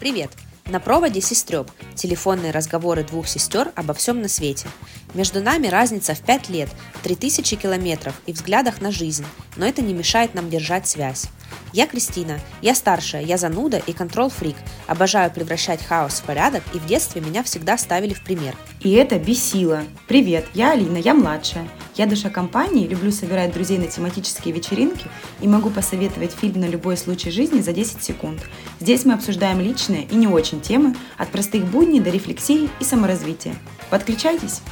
Привет! На проводе сестреб. Телефонные разговоры двух сестер обо всем на свете. Между нами разница в 5 лет, 3000 километров и взглядах на жизнь, но это не мешает нам держать связь. Я Кристина, я старшая, я зануда и контрол-фрик. Обожаю превращать хаос в порядок, и в детстве меня всегда ставили в пример. И это бесило. Привет, я Алина, я младшая. Я душа компании, люблю собирать друзей на тематические вечеринки и могу посоветовать фильм на любой случай жизни за 10 секунд. Здесь мы обсуждаем личные и не очень темы, от простых будней до рефлексии и саморазвития. Подключайтесь!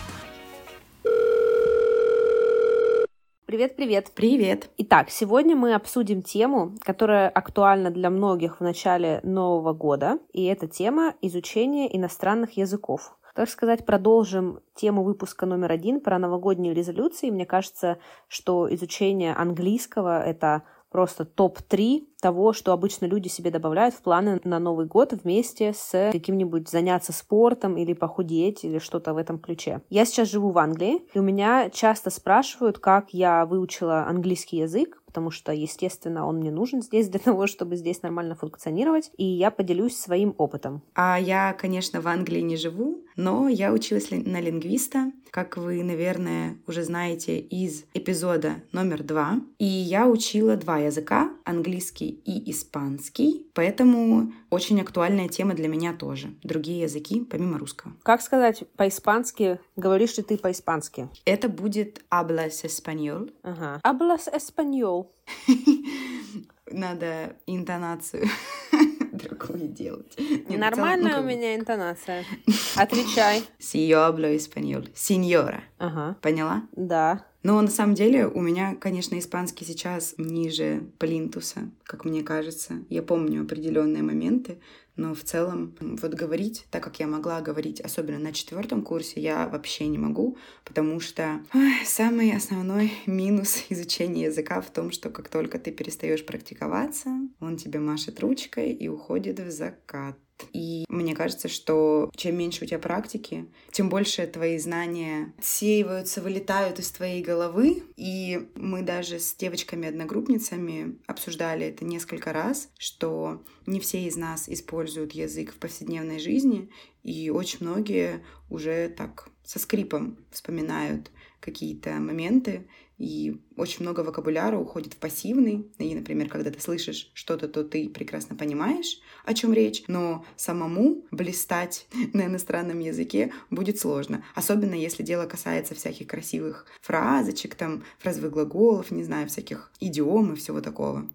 Привет-привет! Привет! Итак, сегодня мы обсудим тему, которая актуальна для многих в начале Нового года, и это тема изучения иностранных языков. Так сказать, продолжим тему выпуска номер один про новогодние резолюции. Мне кажется, что изучение английского — это просто топ-3 того, что обычно люди себе добавляют в планы на Новый год вместе с каким-нибудь заняться спортом или похудеть или что-то в этом ключе. Я сейчас живу в Англии, и у меня часто спрашивают, как я выучила английский язык, потому что, естественно, он мне нужен здесь для того, чтобы здесь нормально функционировать, и я поделюсь своим опытом. А я, конечно, в Англии не живу, но я училась на лингвиста, как вы, наверное, уже знаете из эпизода номер два. И я учила два языка, английский и испанский, поэтому очень актуальная тема для меня тоже. Другие языки, помимо русского. Как сказать по-испански? Говоришь ли ты по-испански? Это будет hablas español. Ага. Hablas español. Надо интонацию другую делать. Нет, Нормальная ну, у меня интонация. Отвечай. Hablo español. Сеньора. Ага. Поняла? Да. Но на самом деле у меня, конечно, испанский сейчас ниже плинтуса, как мне кажется. Я помню определенные моменты, но в целом вот говорить, так как я могла говорить, особенно на четвертом курсе, я вообще не могу, потому что ой, самый основной минус изучения языка в том, что как только ты перестаешь практиковаться, он тебе машет ручкой и уходит в закат. И мне кажется, что чем меньше у тебя практики, тем больше твои знания отсеиваются, вылетают из твоей головы. И мы даже с девочками-одногруппницами обсуждали это несколько раз, что не все из нас используют язык в повседневной жизни, и очень многие уже так со скрипом вспоминают какие-то моменты, и очень много вокабуляра уходит в пассивный. И, например, когда ты слышишь что-то, то ты прекрасно понимаешь, о чем речь, но самому блистать на иностранном языке будет сложно. Особенно если дело касается всяких красивых фразочек, там, фразовых глаголов, не знаю, всяких идиом и всего такого.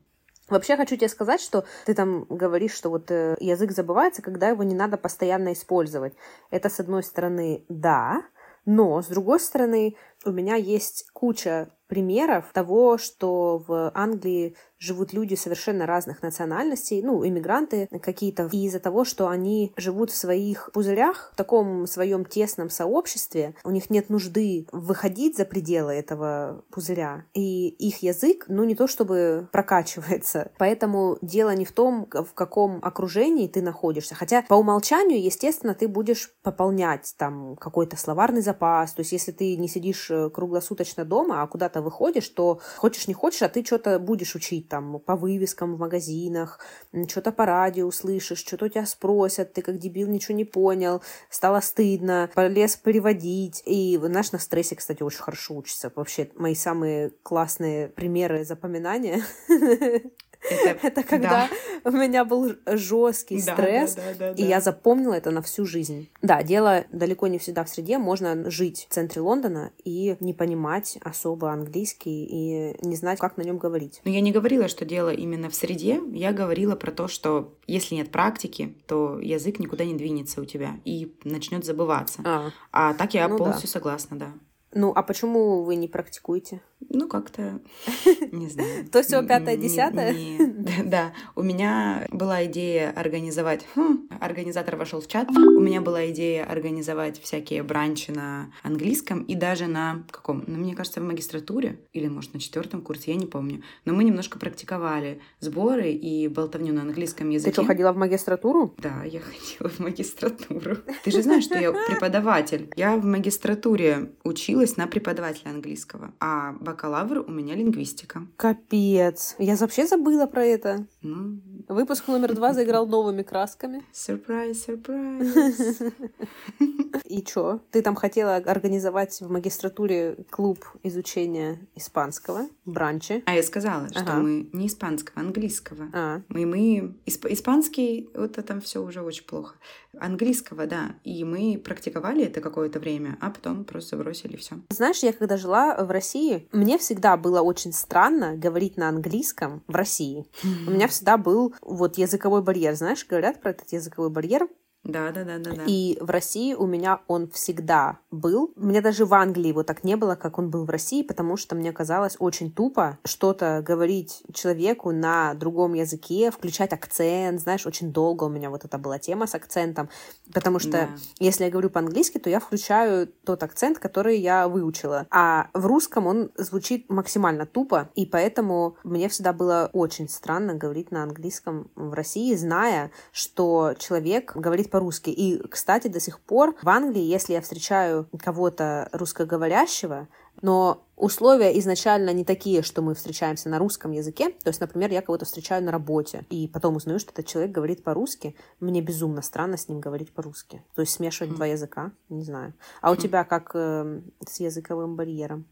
Вообще хочу тебе сказать, что ты там говоришь, что вот э, язык забывается, когда его не надо постоянно использовать. Это, с одной стороны, да, но, с другой стороны, у меня есть куча примеров того, что в Англии живут люди совершенно разных национальностей, ну, иммигранты какие-то, и из-за того, что они живут в своих пузырях, в таком своем тесном сообществе, у них нет нужды выходить за пределы этого пузыря, и их язык, ну, не то чтобы прокачивается. Поэтому дело не в том, в каком окружении ты находишься, хотя по умолчанию, естественно, ты будешь пополнять там какой-то словарный запас, то есть если ты не сидишь э, круглосуточно дома, а куда-то выходишь, то хочешь не хочешь, а ты что-то будешь учить там по вывескам в магазинах, что-то по радио услышишь, что-то у тебя спросят, ты как дебил ничего не понял, стало стыдно, полез переводить. И, знаешь, на стрессе, кстати, очень хорошо учится. Вообще, мои самые классные примеры запоминания Это, это когда да. у меня был жесткий стресс, да, и я запомнила это на всю жизнь. Да, дело далеко не всегда в среде. Можно жить в центре Лондона и не понимать особо английский и не знать, как на нем говорить. Но я не говорила, что дело именно в среде. Я говорила про то, что если нет практики, то язык никуда не двинется у тебя и начнет забываться. А, а так я ну полностью согласна, да. Ну, а почему вы не практикуете? Ну, как-то, не знаю. То все пятое, десятое? Да, у меня была идея организовать... Хм, организатор вошел в чат. У меня была идея организовать всякие бранчи на английском и даже на каком? Ну, мне кажется, в магистратуре или, может, на четвертом курсе, я не помню. Но мы немножко практиковали сборы и болтовню на английском языке. Ты что, ходила в магистратуру? Да, я ходила в магистратуру. Ты же знаешь, что я преподаватель. Я в магистратуре училась на преподавателя английского, а бакалавр у меня лингвистика. Капец. Я вообще забыла про это. Ну, Выпуск номер два заиграл новыми красками. Сюрприз, сюрприз. И чё? Ты там хотела организовать в магистратуре клуб изучения испанского, бранчи. А я сказала, что Ага. мы не испанского, а английского. А, Мы, мы исп- испанский, вот это там все уже очень плохо. Английского, да. И мы практиковали это какое-то время, а потом просто бросили все. Знаешь, я когда жила в России, мне всегда было очень странно говорить на английском в России. У меня всегда был вот языковой барьер. Знаешь, говорят про этот языковой барьер. Да, да, да, да, да. И в России у меня он всегда был. Мне даже в Англии его так не было, как он был в России, потому что мне казалось очень тупо что-то говорить человеку на другом языке, включать акцент. Знаешь, очень долго у меня вот это была тема с акцентом. Потому что Да. если я говорю по-английски, то я включаю тот акцент, который я выучила. А в русском он звучит максимально тупо, и поэтому мне всегда было очень странно говорить на английском в России, зная, что человек говорит по-русски. И, кстати, до сих пор в Англии, если я встречаю кого-то русскоговорящего, но условия изначально не такие, что мы встречаемся на русском языке. То есть, например, я кого-то встречаю на работе, и потом узнаю, что этот человек говорит по-русски. Мне безумно странно с ним говорить по-русски. То есть смешивать два языка, не знаю. А у тебя как э, с языковым барьером?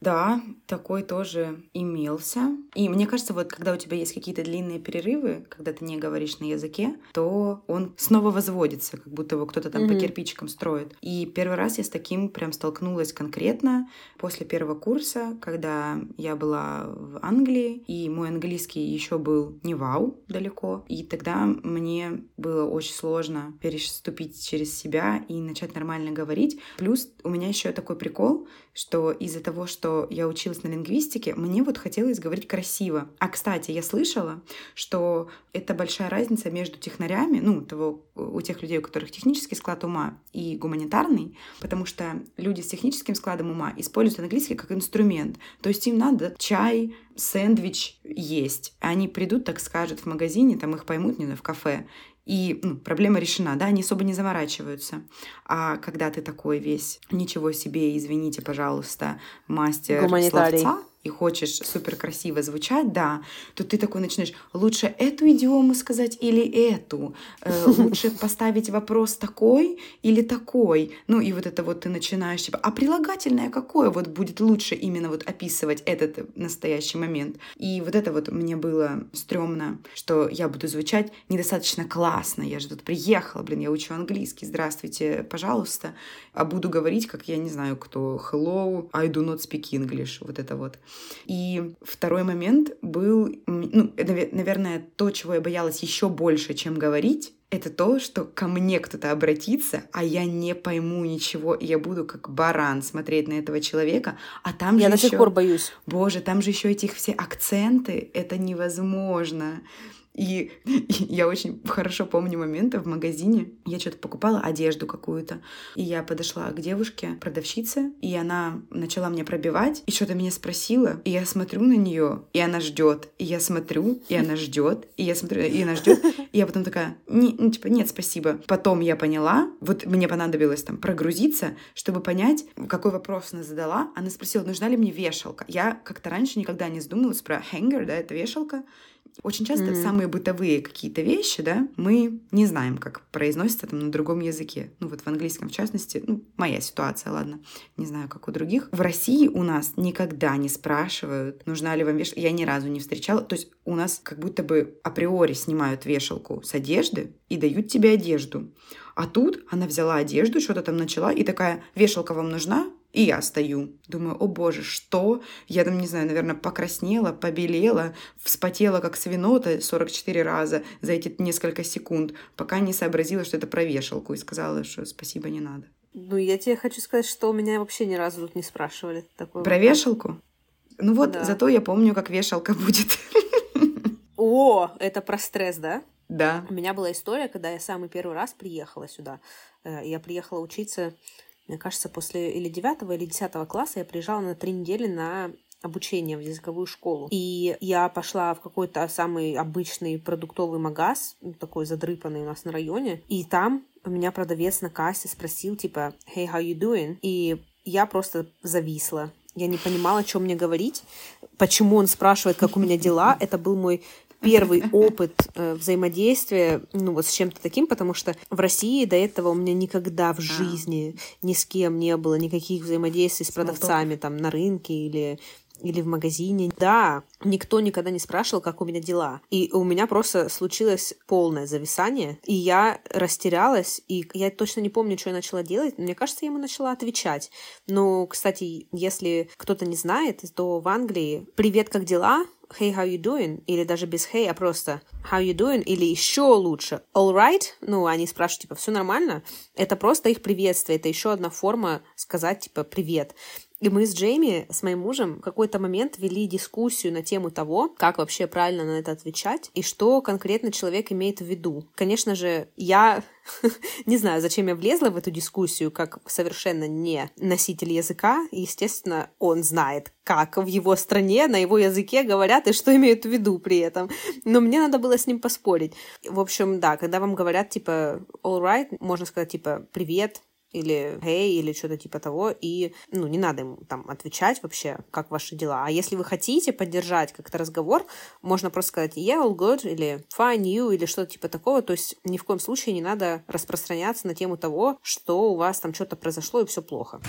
Да, такой тоже имелся. И мне кажется, вот когда у тебя есть какие-то длинные перерывы, когда ты не говоришь на языке, то он снова возводится, как будто его кто-то там по Мгм. кирпичикам строит. И первый раз я с таким прям столкнулась конкретно после первого курса, когда я была в Англии, и мой английский еще был не вау далеко. И тогда мне было очень сложно переступить через себя и начать нормально говорить. Плюс у меня еще такой прикол, что из-за того, что я училась на лингвистике, мне вот хотелось говорить красиво. А, кстати, я слышала, что это большая разница между технарями, ну, того, у тех людей, у которых технический склад ума и гуманитарный, потому что люди с техническим складом ума используют английский как инструмент. То есть им надо чай, сэндвич есть. Они придут, так скажут, в магазине, там их поймут, не знаю, в кафе, и ну, проблема решена, да, они особо не заморачиваются. А когда ты такой весь, ничего себе, извините, пожалуйста, мастер Гуманитарий. словца, и хочешь супер красиво звучать, да, то ты такой начинаешь лучше эту идиому сказать или эту, Э, лучше поставить вопрос такой или такой. Ну и вот это вот ты начинаешь типа, а прилагательное какое вот будет лучше именно вот описывать этот настоящий момент. И вот это вот мне было стрёмно, что я буду звучать недостаточно классно. Я же тут приехала, блин, я учу английский, здравствуйте, пожалуйста. А буду говорить, как я не знаю кто, hello, I do not speak English, вот это вот. И второй момент был, ну, наве- наверное, то, чего я боялась еще больше, чем говорить, это то, что ко мне кто-то обратится, а я не пойму ничего, и я буду как баран смотреть на этого человека, а там Я же до сих еще- пор боюсь. Боже, там же еще этих все акценты, это невозможно. И, я очень хорошо помню моменты в магазине. Я что-то покупала, одежду какую-то. И я подошла к девушке, продавщице, и она начала мне пробивать, и что-то меня спросила. И я смотрю на нее, и она ждет. И я смотрю, и она ждет. И я смотрю, и она ждет. И я потом такая, не, ну, типа, нет, спасибо. Потом я поняла, вот мне понадобилось там прогрузиться, чтобы понять, какой вопрос она задала. Она спросила, нужна ли мне вешалка. Я как-то раньше никогда не задумывалась про hanger, да, это вешалка. Очень часто Мгм. самые бытовые какие-то вещи, да, мы не знаем, как произносится там на другом языке. Ну вот в английском в частности, ну моя ситуация, ладно, не знаю, как у других. В России у нас никогда не спрашивают, нужна ли вам вешалка. Я ни разу не встречала. То есть у нас как будто бы априори снимают вешалку с одежды и дают тебе одежду. А тут она взяла одежду, что-то там начала, и такая, вешалка вам нужна? И я стою. Думаю, о боже, что? Я там, не знаю, наверное, покраснела, побелела, вспотела, как свинота 44 раза за эти несколько секунд, пока не сообразила, что это про вешалку, и сказала, что спасибо, не надо. Ну, я тебе хочу сказать, что у меня вообще ни разу тут не спрашивали такой Про вопрос. вешалку? Ну вот, Да. зато я помню, как вешалка будет. О, это про стресс, да? Да. У меня была история, когда я самый первый раз приехала сюда. Э, Я приехала учиться, мне кажется, после или девятого, или десятого класса я приезжала на три недели на обучение в языковую школу. И я пошла в какой-то самый обычный продуктовый магаз, такой задрыпанный у нас на районе, и там меня продавец на кассе спросил, типа, «Hey, how you doing?» И я просто зависла. Я не понимала, что мне говорить, почему он спрашивает, как у меня дела. Это был мой первый опыт э, взаимодействия, ну, вот с чем-то таким, потому что в России до этого у меня никогда в а. жизни ни с кем не было никаких взаимодействий с продавцами там на рынке или или в магазине. Да, никто никогда не спрашивал, как у меня дела. И у меня просто случилось полное зависание, и я растерялась, и я точно не помню, что я начала делать. Мне кажется, я ему начала отвечать. Но, кстати, если кто-то не знает, то в Англии «Привет, как дела?» Hey, how you doing? Или даже без hey, а просто how you doing? Или еще лучше all right? Ну, они спрашивают, типа, все нормально? Это просто их приветствие, это еще одна форма сказать, типа, привет. И мы с Джейми, с моим мужем, в какой-то момент вели дискуссию на тему того, как вообще правильно на это отвечать и что конкретно человек имеет в виду. Конечно же, я не знаю, зачем я влезла в эту дискуссию, как совершенно не носитель языка. Естественно, он знает, как в его стране, на его языке говорят и что имеют в виду при этом. Но мне надо было с ним поспорить. В общем, да, когда вам говорят, типа, all right, можно сказать, типа, привет, или hey, или что-то типа того, и, ну, не надо им там отвечать вообще, как ваши дела. А если вы хотите поддержать как-то разговор, можно просто сказать yeah, all good, или fine, you, или что-то типа такого, то есть ни в коем случае не надо распространяться на тему того, что у вас там что-то произошло и все плохо.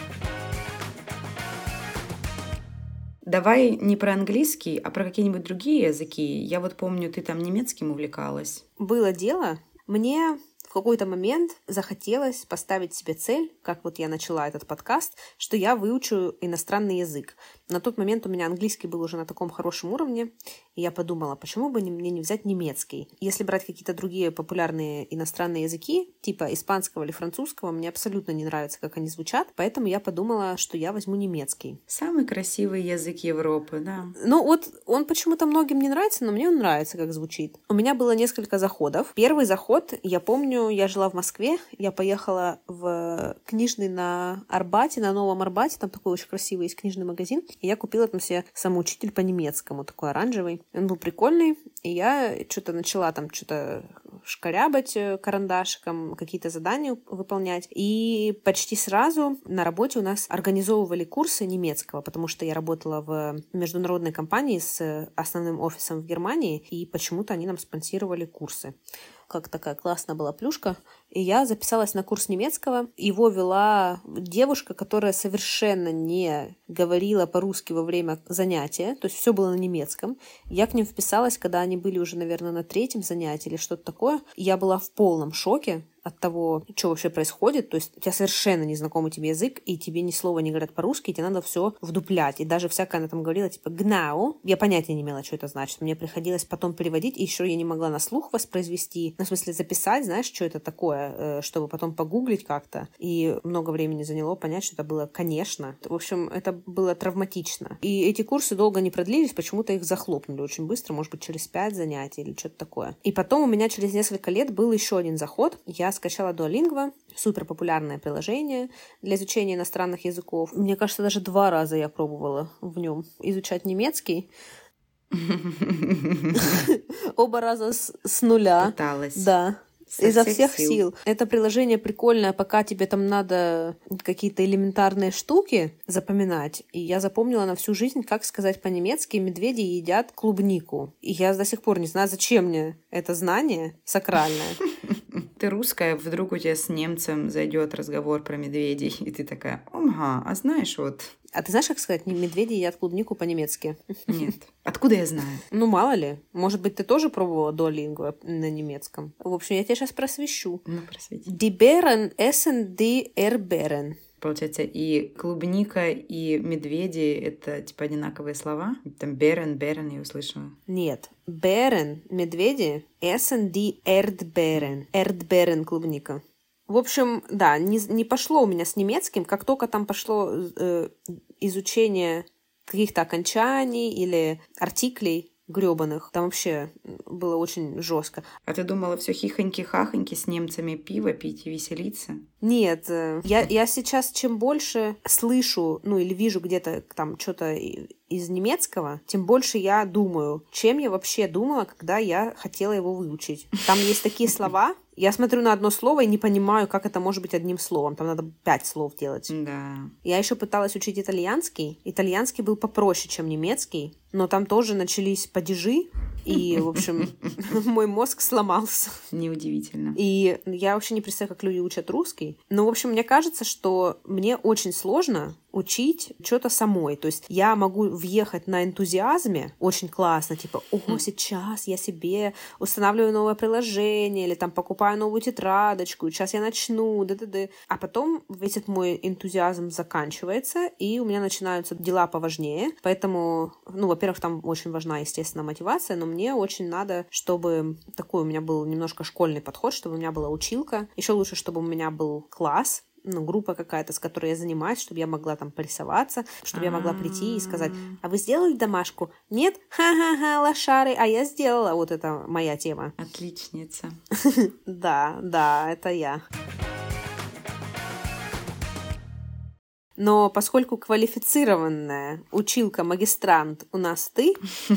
Давай не про английский, а про какие-нибудь другие языки. Я вот помню, ты там немецким увлекалась. Было дело. Мне какой-то момент захотелось поставить себе цель, как вот я начала этот подкаст, что я выучу иностранный язык. На тот момент у меня английский был уже на таком хорошем уровне, и я подумала, почему бы мне не взять немецкий? Если брать какие-то другие популярные иностранные языки, типа испанского или французского, мне абсолютно не нравится, как они звучат, поэтому я подумала, что я возьму немецкий. Самый красивый язык Европы, да. Ну вот он почему-то многим не нравится, но мне он нравится, как звучит. У меня было несколько заходов. Первый заход, я помню, я жила в Москве, я поехала в книжный на Арбате, на Новом Арбате, там такой очень красивый есть книжный магазин, и я купила там себе самоучитель по немецкому, такой оранжевый. Он был прикольный, и я что-то начала там что-то шкарябать э, карандашиком, какие-то задания выполнять. И почти сразу на работе у нас организовывали курсы немецкого, потому что я работала в международной компании с основным офисом в Германии, и почему-то они нам спонсировали курсы как такая классная была плюшка. И я записалась на курс немецкого. Его вела девушка, которая совершенно не говорила по-русски во время занятия. То есть все было на немецком. Я к ним вписалась, когда они были уже, наверное, на третьем занятии или что-то такое. Я была в полном шоке от того, что вообще происходит. То есть у тебя совершенно незнакомый тебе язык, и тебе ни слова не говорят по-русски, и тебе надо все вдуплять. И даже всякое она там говорила, типа, гнау. Я понятия не имела, что это значит. Мне приходилось потом переводить, и еще я не могла на слух воспроизвести, ну, в смысле записать, знаешь, что это такое, э, чтобы потом погуглить как-то. И много времени заняло понять, что это было, конечно. В общем, это было травматично. И эти курсы долго не продлились, почему-то их захлопнули очень быстро, может быть, через пять занятий или что-то такое. И потом у меня через несколько лет был еще один заход. Я скачала Duolingo, супер популярное приложение для изучения иностранных языков. Мне кажется, даже два раза я пробовала в нем изучать немецкий. Оба раза с нуля. Пыталась. Да. Со изо всех, всех сил. сил. Это приложение прикольное, пока тебе там надо какие-то элементарные штуки запоминать. И я запомнила на всю жизнь, как сказать по-немецки «медведи едят клубнику». И я до сих пор не знаю, зачем мне это знание сакральное. Ты русская, вдруг у тебя с немцем зайдет разговор про медведей, и ты такая, ага, а знаешь вот, а ты знаешь, как сказать, медведи едят клубнику по-немецки? Нет. Откуда я знаю? Ну, мало ли. Может быть, ты тоже пробовала Duolingo на немецком? В общем, я тебя сейчас просвещу. Ну, просвети. Die Bären essen die Erdbeeren. Получается, и клубника, и медведи — это, типа, одинаковые слова? Там берен, берен я услышала. Нет. Берен, медведи, essen die Erdbeeren. Erdbeeren, клубника. В общем, да, не, не пошло у меня с немецким. Как только там пошло э, изучение каких-то окончаний или артиклей гребаных, там вообще было очень жестко. А ты думала все хихоньки-хахоньки с немцами пиво пить и веселиться? Нет, э, я, я сейчас чем больше слышу, ну или вижу где-то там что-то из немецкого, тем больше я думаю, чем я вообще думала, когда я хотела его выучить. Там есть такие слова, я смотрю на одно слово и не понимаю, как это может быть одним словом. Там надо пять слов делать. Да. Я еще пыталась учить итальянский. Итальянский был попроще, чем немецкий, но там тоже начались падежи, и, в общем, мой мозг сломался. Неудивительно. И я вообще не представляю, как люди учат русский. Но, в общем, мне кажется, что мне очень сложно учить что-то самой. То есть я могу въехать на энтузиазме очень классно, типа, ого, сейчас я себе устанавливаю новое приложение или там покупаю новую тетрадочку, сейчас я начну, да-да-да. А потом весь этот мой энтузиазм заканчивается, и у меня начинаются дела поважнее. Поэтому, ну, во-первых, там очень важна, естественно, мотивация, но мне очень надо, чтобы такой у меня был немножко школьный подход, чтобы у меня была училка. Еще лучше, чтобы у меня был класс, ну, группа какая-то, с которой я занимаюсь, чтобы я могла там порисоваться, чтобы я могла прийти и сказать, а вы сделали домашку? Нет? Ха-ха-ха, лошары, а я сделала. Вот это моя тема. Отличница. Да, да, это я. Но поскольку квалифицированная училка-магистрант у нас ты,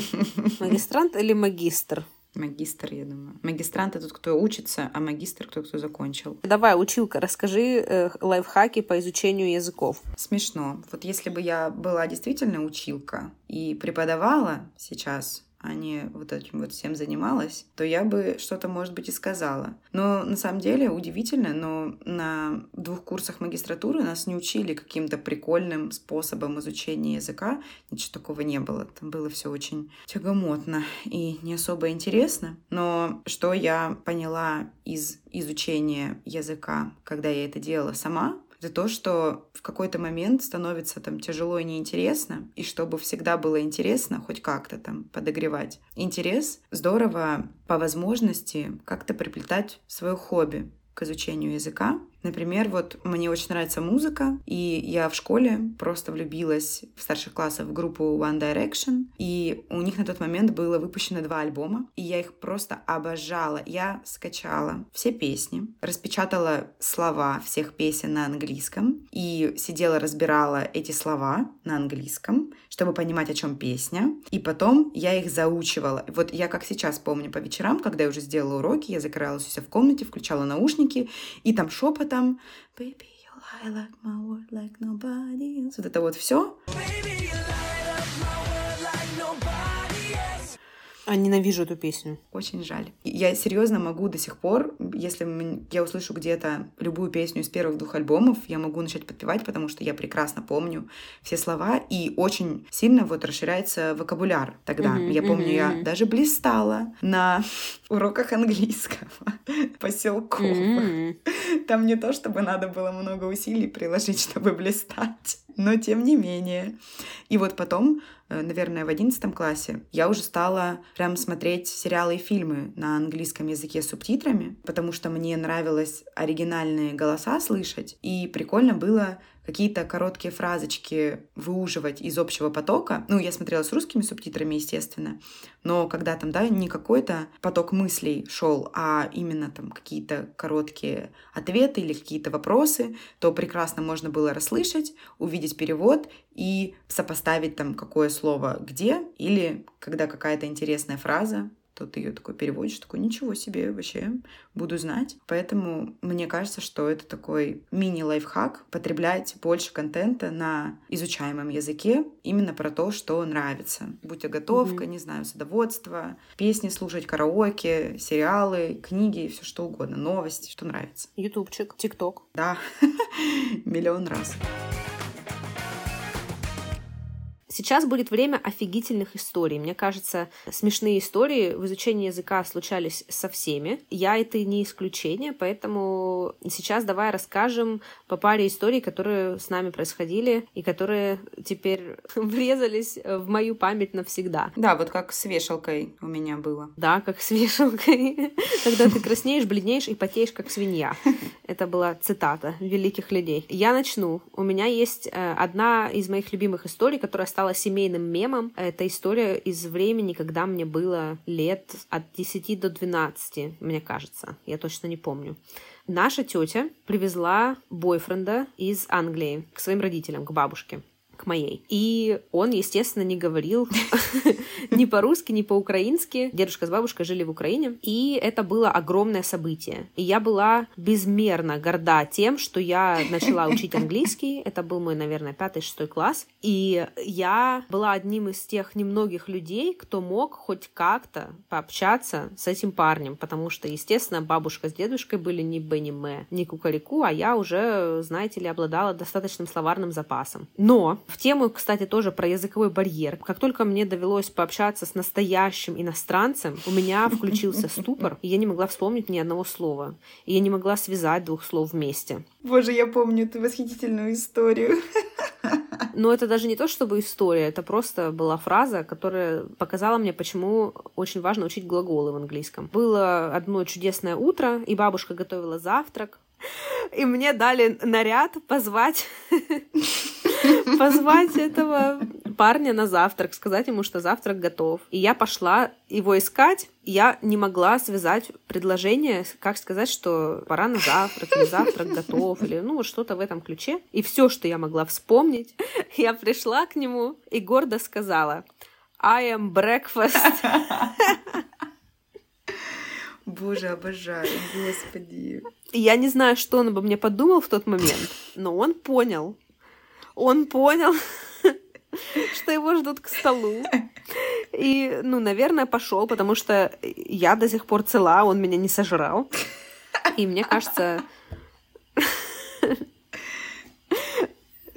магистрант или магистр? Магистр, я думаю. Магистрант — это тот, кто учится, а магистр — тот, кто закончил. Давай, училка, расскажи э, лайфхаки по изучению языков. Смешно. Вот если бы я была действительно училка и преподавала сейчас а не вот этим вот всем занималась, то я бы что-то, может быть, и сказала. Но на самом деле удивительно, но на двух курсах магистратуры нас не учили каким-то прикольным способом изучения языка. Ничего такого не было. Там было все очень тягомотно и не особо интересно. Но что я поняла из изучения языка, когда я это делала сама, это то, что в какой-то момент становится там тяжело и неинтересно, и чтобы всегда было интересно, хоть как-то там подогревать. Интерес здорово по возможности как-то приплетать свое хобби к изучению языка, Например, вот мне очень нравится музыка, и я в школе просто влюбилась в старших классах в группу One Direction, и у них на тот момент было выпущено два альбома, и я их просто обожала. Я скачала все песни, распечатала слова всех песен на английском, и сидела, разбирала эти слова на английском, чтобы понимать, о чем песня, и потом я их заучивала. Вот я как сейчас помню по вечерам, когда я уже сделала уроки, я закрывалась у себя в комнате, включала наушники, и там шепот там Baby, you lie like my word like nobody. Вот это вот все. А ненавижу эту песню. Очень жаль. Я серьезно могу до сих пор, если я услышу где-то любую песню из первых двух альбомов, я могу начать подпевать, потому что я прекрасно помню все слова, и очень сильно вот расширяется вокабуляр тогда. Mm-hmm, я помню, mm-hmm. я даже блистала на уроках английского поселковых. Mm-hmm. Там не то, чтобы надо было много усилий приложить, чтобы блистать, но тем не менее. И вот потом Э, наверное, в одиннадцатом классе, я уже стала прям смотреть сериалы и фильмы на английском языке с субтитрами, потому что мне нравилось оригинальные голоса слышать, и прикольно было какие-то короткие фразочки выуживать из общего потока. Ну, я смотрела с русскими субтитрами, естественно, но когда там, да, не какой-то поток мыслей шел, а именно там какие-то короткие ответы или какие-то вопросы, то прекрасно можно было расслышать, увидеть перевод и сопоставить там какое слово где, или когда какая-то интересная фраза то ты ее такой переводишь, такой, ничего себе, вообще буду знать. Поэтому мне кажется, что это такой мини-лайфхак, потреблять больше контента на изучаемом языке, именно про то, что нравится. Будь то готовка, mm-hmm. не знаю, садоводство, песни слушать, караоке, сериалы, книги, все что угодно, новости, что нравится. Ютубчик, ТикТок. Да, миллион раз. Сейчас будет время офигительных историй. Мне кажется, смешные истории в изучении языка случались со всеми. Я это не исключение, поэтому сейчас давай расскажем по паре историй, которые с нами происходили и которые теперь врезались в мою память навсегда. Да, вот как с вешалкой у меня было. Да, как с вешалкой. Когда ты краснеешь, бледнеешь и потеешь, как свинья. Это была цитата великих людей. Я начну. У меня есть э, одна из моих любимых историй, которая стала семейным мемом. Это история из времени, когда мне было лет от 10 до 12, мне кажется. Я точно не помню. Наша тетя привезла бойфренда из Англии к своим родителям, к бабушке. К моей. И он, естественно, не говорил ни по-русски, ни по-украински. Дедушка с бабушкой жили в Украине, и это было огромное событие. И я была безмерно горда тем, что я начала учить английский. Это был мой, наверное, пятый-шестой класс. И я была одним из тех немногих людей, кто мог хоть как-то пообщаться с этим парнем, потому что, естественно, бабушка с дедушкой были не Бенни Мэ, не Кукарику, а я уже, знаете ли, обладала достаточным словарным запасом. Но в тему, кстати, тоже про языковой барьер. Как только мне довелось пообщаться с настоящим иностранцем, у меня включился ступор, и я не могла вспомнить ни одного слова. И я не могла связать двух слов вместе. Боже, я помню эту восхитительную историю. Но это даже не то, чтобы история, это просто была фраза, которая показала мне, почему очень важно учить глаголы в английском. Было одно чудесное утро, и бабушка готовила завтрак, и мне дали наряд позвать позвать этого парня на завтрак, сказать ему, что завтрак готов. И я пошла его искать. Я не могла связать предложение, как сказать, что пора на завтрак, или завтрак готов, или ну вот что-то в этом ключе. И все, что я могла вспомнить, я пришла к нему и гордо сказала I am breakfast. Боже, обожаю, господи. Я не знаю, что он обо мне подумал в тот момент, но он понял. Он понял, что его ждут к столу. И, ну, наверное, пошел, потому что я до сих пор цела, он меня не сожрал. И мне кажется...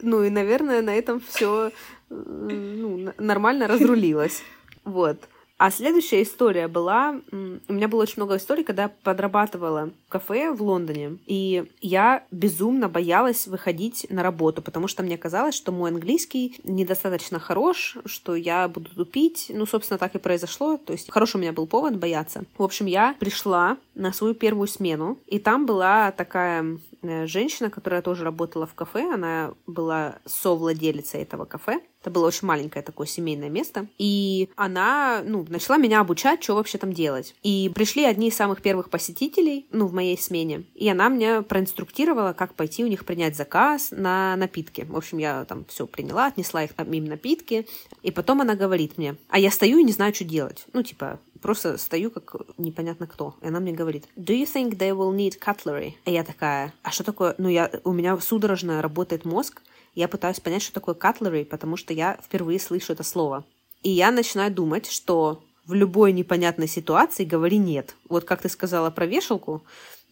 Ну и, наверное, на этом все ну, нормально разрулилось. Вот. А следующая история была... У меня было очень много историй, когда я подрабатывала в кафе в Лондоне, и я безумно боялась выходить на работу, потому что мне казалось, что мой английский недостаточно хорош, что я буду тупить. Ну, собственно, так и произошло. То есть хороший у меня был повод бояться. В общем, я пришла на свою первую смену, и там была такая женщина, которая тоже работала в кафе, она была совладелицей этого кафе, это было очень маленькое такое семейное место. И она, ну, начала меня обучать, что вообще там делать. И пришли одни из самых первых посетителей, ну, в моей смене. И она меня проинструктировала, как пойти у них принять заказ на напитки. В общем, я там все приняла, отнесла их им напитки. И потом она говорит мне, а я стою и не знаю, что делать. Ну, типа, просто стою как непонятно кто. И она мне говорит, do you think they will need cutlery? И я такая, а что такое? Ну, я, у меня судорожно работает мозг, я пытаюсь понять, что такое cutlery, потому что я впервые слышу это слово. И я начинаю думать, что в любой непонятной ситуации говори «нет». Вот как ты сказала про вешалку,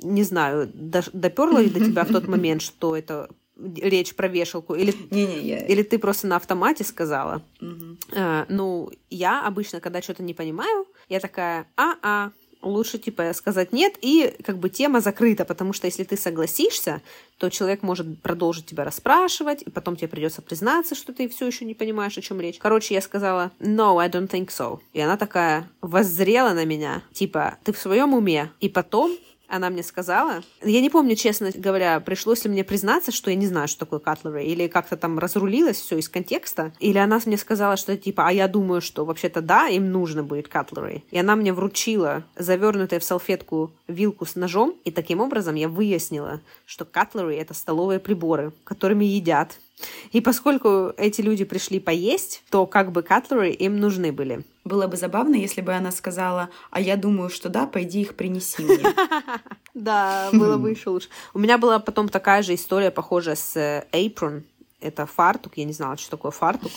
не знаю, доперла ли до тебя в тот момент, что это речь про вешалку, или, не, не, я... или ты просто на автомате сказала. Угу. А, ну, я обычно, когда что-то не понимаю, я такая, а-а, лучше, типа, сказать нет, и как бы тема закрыта, потому что если ты согласишься, то человек может продолжить тебя расспрашивать, и потом тебе придется признаться, что ты все еще не понимаешь, о чем речь. Короче, я сказала, no, I don't think so. И она такая воззрела на меня, типа, ты в своем уме. И потом она мне сказала. Я не помню, честно говоря, пришлось ли мне признаться, что я не знаю, что такое cutlery, или как-то там разрулилось все из контекста, или она мне сказала, что типа, а я думаю, что вообще-то да, им нужно будет cutlery. И она мне вручила завернутую в салфетку вилку с ножом, и таким образом я выяснила, что cutlery — это столовые приборы, которыми едят. И поскольку эти люди пришли поесть, то как бы cutlery им нужны были. Было бы забавно, если бы она сказала, а я думаю, что да, пойди их принеси мне. Да, было бы еще лучше. У меня была потом такая же история, похожая с э, apron. Это фартук, я не знала, что такое фартук.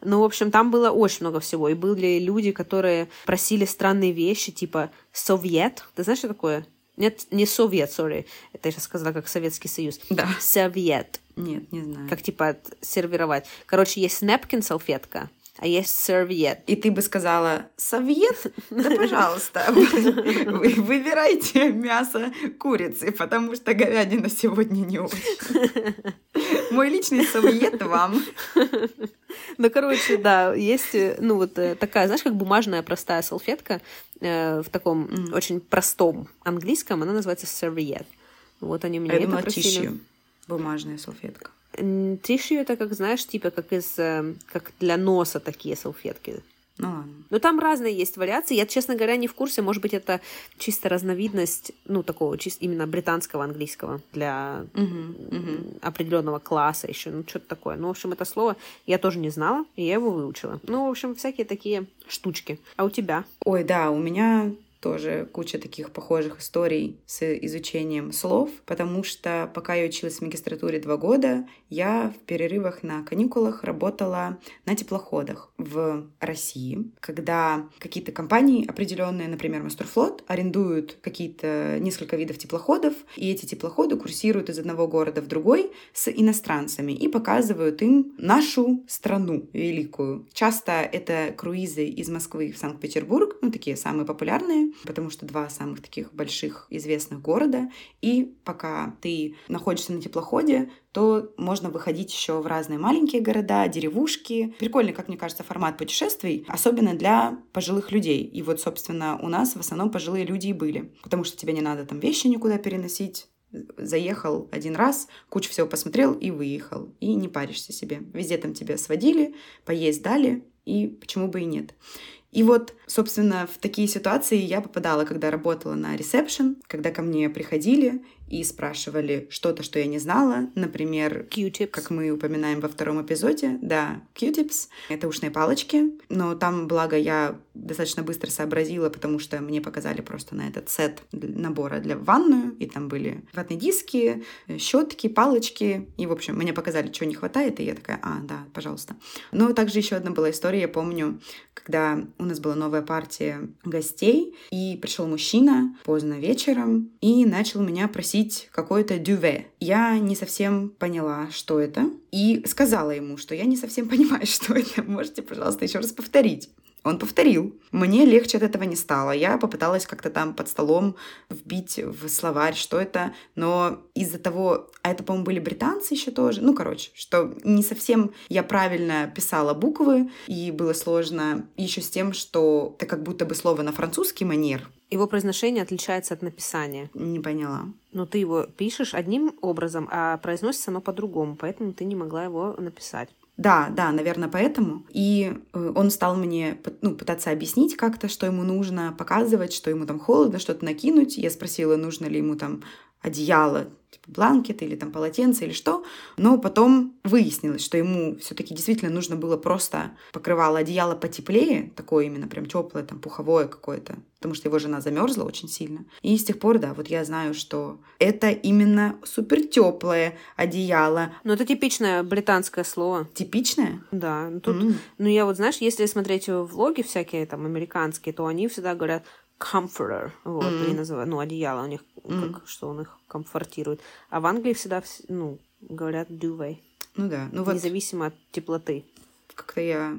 Ну, в общем, там было очень много всего. И были люди, которые просили странные вещи, типа совет. Ты знаешь, что такое? Нет, не совет, сори. Это я сейчас сказала, как Советский Союз. Да. Совет. Нет, не знаю. Как, типа, сервировать. Короче, есть напкин, салфетка а есть сервиет. И ты бы сказала, совет? Да, пожалуйста, выбирайте мясо курицы, потому что говядина сегодня не очень. Мой личный совет вам. Ну, короче, да, есть, ну, вот э, такая, знаешь, как бумажная простая салфетка э, в таком mm. очень простом английском, она называется serviette. Вот они у меня Я это думала, просили. Бумажная салфетка. Тишью это, как знаешь, типа как из, э, как для носа такие салфетки. Ну ладно. Но там разные есть вариации. Я, честно говоря, не в курсе. Может быть, это чисто разновидность, ну, такого чисто именно британского английского для Угу, угу. определенного класса еще. Ну, что-то такое. Ну, в общем, это слово я тоже не знала, и я его выучила. Ну, в общем, всякие такие штучки. А у тебя? Ой, да, у меня тоже куча таких похожих историй с изучением слов, потому что пока я училась в магистратуре два года, я в перерывах на каникулах работала на теплоходах в России, когда какие-то компании определенные, например, Мастерфлот, арендуют какие-то несколько видов теплоходов, и эти теплоходы курсируют из одного города в другой с иностранцами и показывают им нашу страну великую. Часто это круизы из Москвы в Санкт-Петербург, ну такие самые популярные, потому что два самых таких больших известных города. И пока ты находишься на теплоходе, то можно выходить еще в разные маленькие города, деревушки. Прикольный, как мне кажется, формат путешествий, особенно для пожилых людей. И вот, собственно, у нас в основном пожилые люди и были, потому что тебе не надо там вещи никуда переносить, заехал один раз, кучу всего посмотрел и выехал. И не паришься себе. Везде там тебя сводили, поесть дали, и почему бы и нет. И вот, собственно, в такие ситуации я попадала, когда работала на ресепшн, когда ко мне приходили и спрашивали что-то, что я не знала. Например, Q-tips. как мы упоминаем во втором эпизоде, да, Q-tips. Это ушные палочки. Но там, благо, я достаточно быстро сообразила, потому что мне показали просто на этот сет набора для ванную, и там были ватные диски, щетки, палочки, и, в общем, мне показали, что не хватает, и я такая, а, да, пожалуйста. Но также еще одна была история, я помню, когда у нас была новая партия гостей, и пришел мужчина поздно вечером и начал меня просить какое-то дюве. Я не совсем поняла, что это, и сказала ему, что я не совсем понимаю, что это. Можете, пожалуйста, еще раз повторить? Он повторил. Мне легче от этого не стало. Я попыталась как-то там под столом вбить в словарь, что это, но из-за того, а это, по-моему, были британцы еще тоже, ну, короче, что не совсем я правильно писала буквы, и было сложно еще с тем, что это как будто бы слово на французский манер. Его произношение отличается от написания. Не поняла. Но ты его пишешь одним образом, а произносится оно по-другому, поэтому ты не могла его написать. Да, да, наверное, поэтому. И э, он стал мне ну, пытаться объяснить как-то, что ему нужно, показывать, что ему там холодно, что-то накинуть. Я спросила, нужно ли ему там одеяло, типа бланкет или там полотенце или что. Но потом выяснилось, что ему все-таки действительно нужно было просто покрывало одеяло потеплее, такое именно прям теплое, там пуховое какое-то, потому что его жена замерзла очень сильно. И с тех пор, да, вот я знаю, что это именно супер теплое одеяло. Ну, это типичное британское слово. Типичное? Да. Ну, тут, mm. ну, я вот, знаешь, если смотреть влоги всякие там американские, то они всегда говорят comforter, вот, mm-hmm. они называют, ну, одеяло у них, mm-hmm. как, что он их комфортирует. А в Англии всегда, ну, говорят duvet. Ну да, ну вот... Независимо от теплоты. Как-то я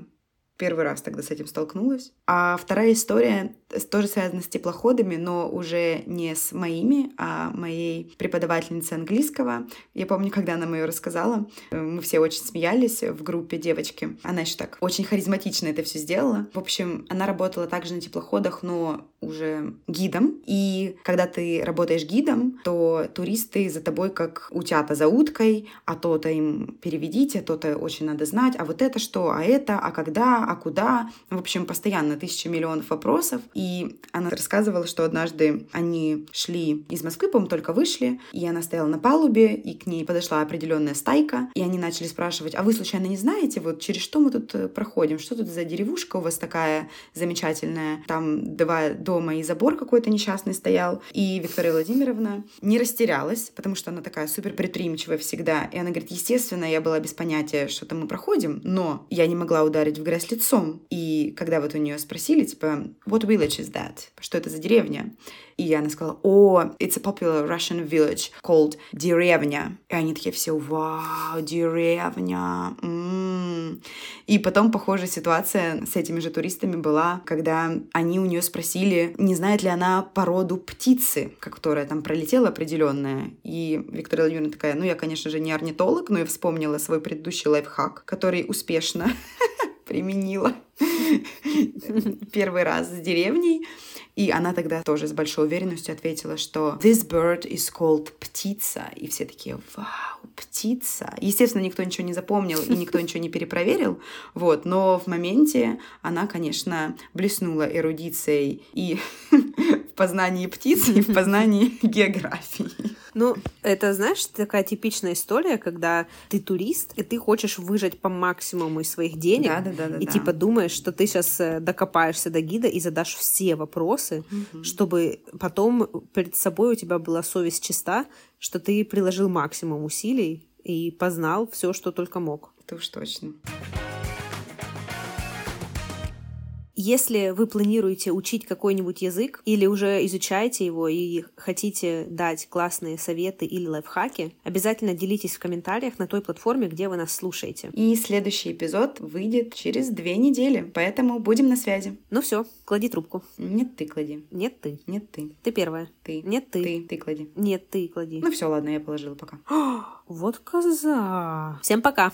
первый раз тогда с этим столкнулась. А вторая история тоже связана с теплоходами, но уже не с моими, а моей преподавательницы английского. Я помню, когда она мне рассказала, мы все очень смеялись в группе девочки. Она еще так очень харизматично это все сделала. В общем, она работала также на теплоходах, но уже гидом. И когда ты работаешь гидом, то туристы за тобой как утята за уткой, а то-то им переведите, то-то очень надо знать, а вот это что, а это, а когда, а куда. В общем, постоянно тысяча миллионов вопросов. И она рассказывала, что однажды они шли из Москвы, по-моему, только вышли, и она стояла на палубе, и к ней подошла определенная стайка, и они начали спрашивать, а вы случайно не знаете, вот через что мы тут э, проходим, что тут за деревушка у вас такая замечательная, там два дома и забор какой-то несчастный стоял, и Виктория Владимировна не растерялась, потому что она такая супер предприимчивая всегда, и она говорит, естественно, я была без понятия, что там мы проходим, но я не могла ударить в грязь лицом, и когда вот у нее спросили, типа, what village is that? Что это за деревня? И она сказала, о, it's a popular Russian village called деревня. И они такие все, вау, деревня. М-м-м. И потом похожая ситуация с этими же туристами была, когда они у нее спросили, не знает ли она породу птицы, которая там пролетела определенная. И Виктория Владимировна такая, ну я, конечно же, не орнитолог, но я вспомнила свой предыдущий лайфхак, который успешно применила первый раз с деревней. И она тогда тоже с большой уверенностью ответила, что this bird is called птица. И все такие, вау, птица. Естественно, никто ничего не запомнил и никто ничего не перепроверил, вот, но в моменте она, конечно, блеснула эрудицией и в познании птиц, и в познании географии. Ну, это, знаешь, такая типичная история, когда ты турист, и ты хочешь выжать по максимуму из своих денег, Да, да, да, да, и да. типа думаешь, что ты сейчас докопаешься до гида и задашь все вопросы, чтобы потом перед собой у тебя была совесть чиста, что ты приложил максимум усилий и познал все, что только мог. Это уж точно. Если вы планируете учить какой-нибудь язык или уже изучаете его и хотите дать классные советы или лайфхаки, обязательно делитесь в комментариях на той платформе, где вы нас слушаете. И следующий эпизод выйдет через две недели, поэтому будем на связи. Ну все, клади трубку. Нет, ты клади. Нет ты. Нет, ты. Ты первая. Ты. Нет ты. Ты, ты клади. Нет ты клади. Ну все, ладно, я положила пока. Вот коза. Всем пока.